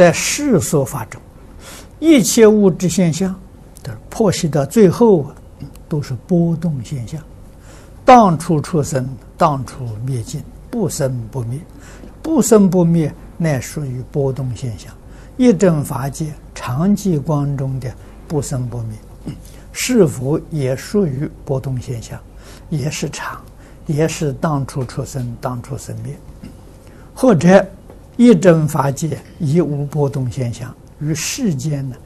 在世俗法中，一切物质现象的剖析到最后，都是波动现象。当处出生，当处灭尽，不生不灭，不生不灭，乃属于波动现象。一真法界常寂光中的不生不灭，是否也属于波动现象？也是常，也是当处出生，当处生灭，或者一真法界亦无波动现象，与世间呢？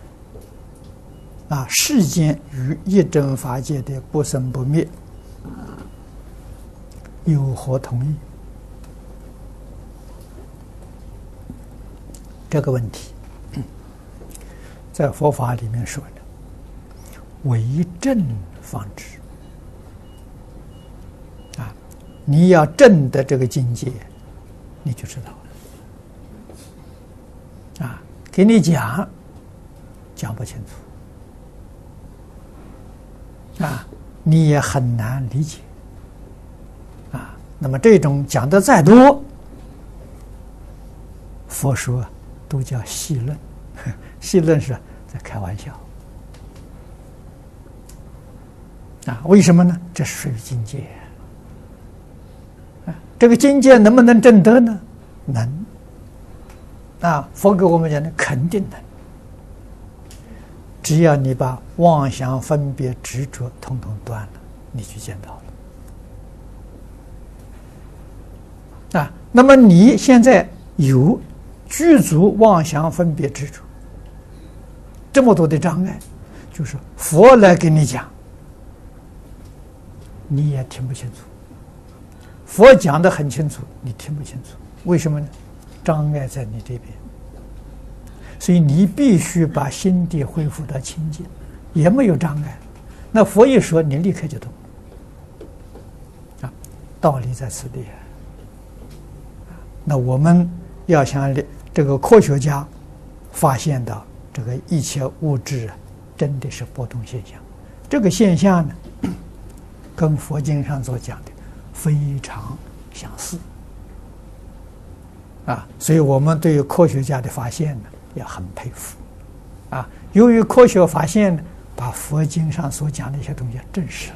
啊，世间与一真法界的不生不灭。有何同义？这个问题，在佛法里面说的“为正方知”啊，你要证得这个境界，你就知道了。给你讲，讲不清楚，啊，你也很难理解啊。那么这种讲的再多，佛说都叫戏论，戏论是在开玩笑啊？为什么呢？这是属于境界啊！这个境界能不能证得呢？能啊！佛给我们讲的肯定的，只要你把妄想、分别、执着统统断了，你就见到了。啊，那么你现在有具足妄想分别执着，这么多的障碍，就是佛来给你讲，你也听不清楚。佛讲的很清楚，你听不清楚，为什么呢？障碍在你这边，所以你必须把心地恢复到清净，也没有障碍。那佛一说，你立刻就懂。啊，道理在此地。那我们要想这个科学家发现到这个一切物质，真的是波动现象，这个现象呢，跟佛经上所讲的非常相似啊，所以我们对于科学家的发现呢，也很佩服啊。由于科学发现呢，把佛经上所讲的一些东西证实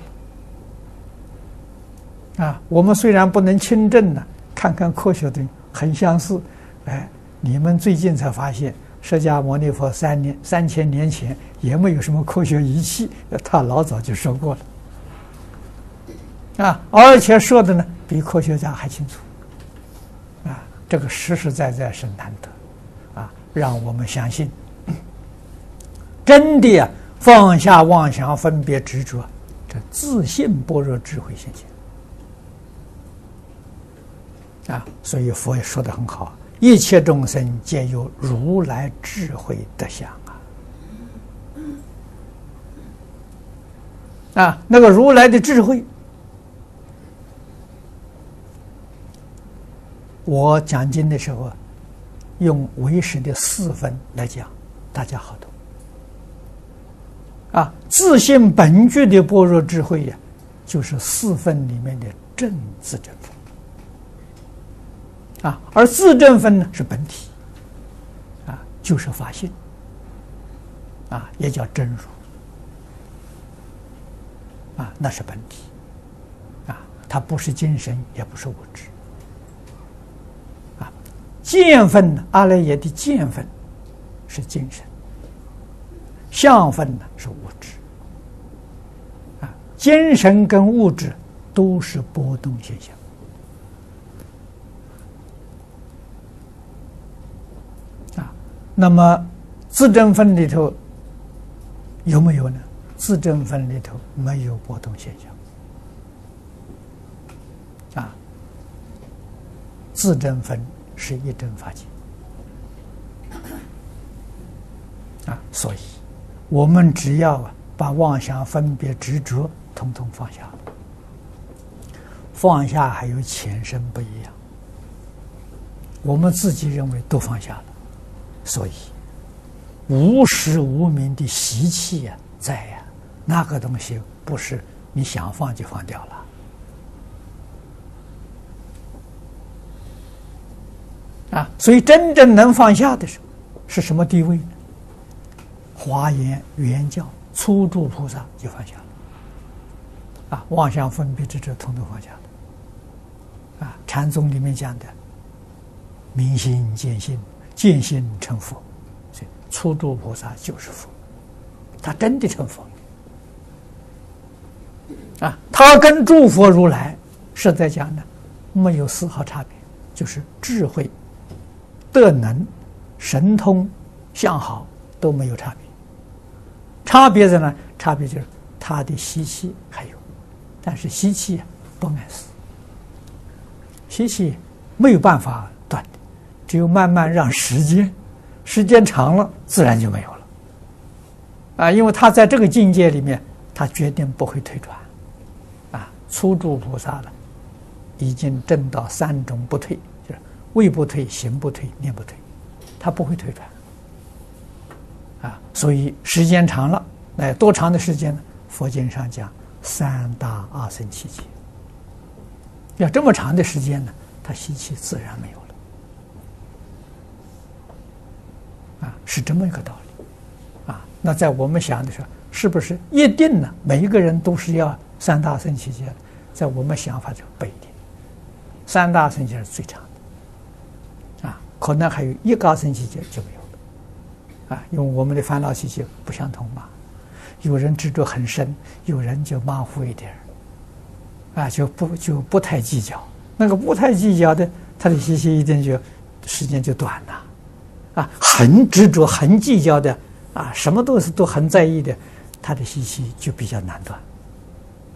了啊。我们虽然不能亲证呢，看看科学的。很相似，哎，你们最近才发现，释迦牟尼佛三年三千年前也没有什么科学仪器，他老早就说过了，啊，而且说的呢比科学家还清楚，这个实实在在是难得，啊，让我们相信，真的，放下妄想、分别、执着，这自信般若智慧现。啊，所以佛也说的很好，一切众生皆有如来智慧德相啊！啊，那个如来的智慧，我讲经的时候用唯识的四分来讲，大家好懂。啊，自性本具的般若智慧呀，就是四分里面的正自证分。啊，而自证分呢是本体，啊，就是法性，啊，也叫真如，啊，那是本体，啊，它不是精神，也不是物质，见分，阿赖耶的见分是精神，相分呢是物质，啊，精神跟物质都是波动现象啊。那么，自证分里头有没有呢？自证分里头没有波动现象，啊，自证分是一真法界，啊，所以我们只要把妄想、分别、执着统统放下，放下还有前生不一样，我们自己认为都放下了。所以，无始无明的习气呀，在呀，那个东西不是你想放就放掉了。啊！所以真正能放下的时候，是什么地位呢？华严圆教初住菩萨就放下了。啊，妄想分别执着统统放下了。啊，禅宗里面讲的明心见性，见性成佛，所以初住菩萨就是佛，他真的成佛了。啊，他跟诸佛如来是在讲的，没有丝毫差别，就是智慧、德能、神通、相好都没有差别。差别在哪？差别就是他的习气还有，但是习气不碍事，习气没有办法断的，只有慢慢让时间，时间长了，自然就没有了。啊，因为他在这个境界里面，他决定不会退转。啊初住菩萨了，已经证到三种不退，位不退、行不退、念不退，他不会退转。啊，所以时间长了，那多长的时间呢？佛经上讲三大阿僧只劫，要这么长的时间呢，他习气自然没有了。啊，是这么一个道理。啊，那在我们想的时候，是不是一定呢？每一个人都是要？三大阿僧只劫，在我们想法就不一定。三大阿僧只劫是最长，可能还有一个阿僧只劫就没有了，啊，因为我们的烦恼习气不相同嘛。有人执着很深，有人就马虎一点，啊，就不就不太计较。那个不太计较的，他的习气一定就时间就短了，啊，很执着、很计较的，啊，什么都是都很在意的，他的习气就比较难断。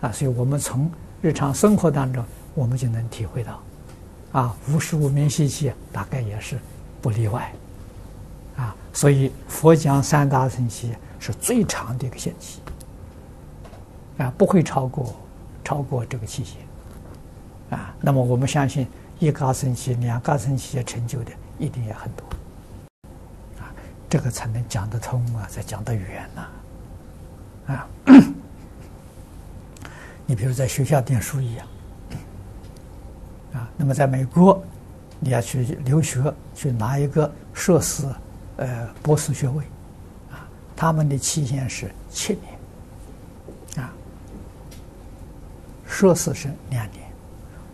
啊，所以我们从日常生活当中，我们就能体会到，啊，无始无明习气大概也是不例外，啊，所以佛讲三大圣期是最长的一个限期，啊，不会超过超过这个期限，啊，那么我们相信一个阿僧只、两个阿僧只成就的一定也很多，啊，这个才能讲得通啊，才讲得远呐，啊。你比如在学校念书一样，啊，那么在美国，你要去留学，去拿一个硕士，呃，博士学位，啊，他们的期限是七年，啊，硕士是两年，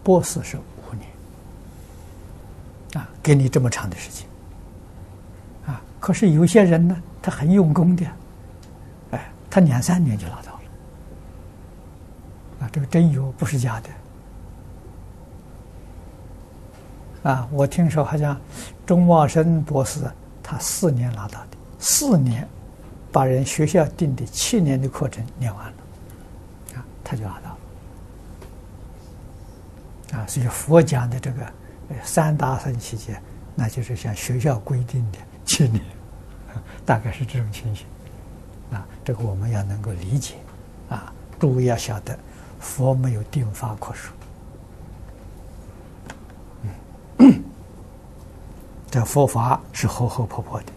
博士是五年，啊，给你这么长的时间，啊，可是有些人呢，他很用功的，哎，他两三年就拿到了。啊，这个真有，不是假的。啊，我听说好像钟茂生博士他四年拿到的，四年把人学校定的七年的课程念完了，啊，他就拿到了。啊，所以佛讲的这个三大阿僧只劫，那就是像学校规定的七年，大概是这种情形。啊，这个我们要能够理解。啊，诸位要晓得。佛没有定法可说，这佛法是厚厚泼泼的。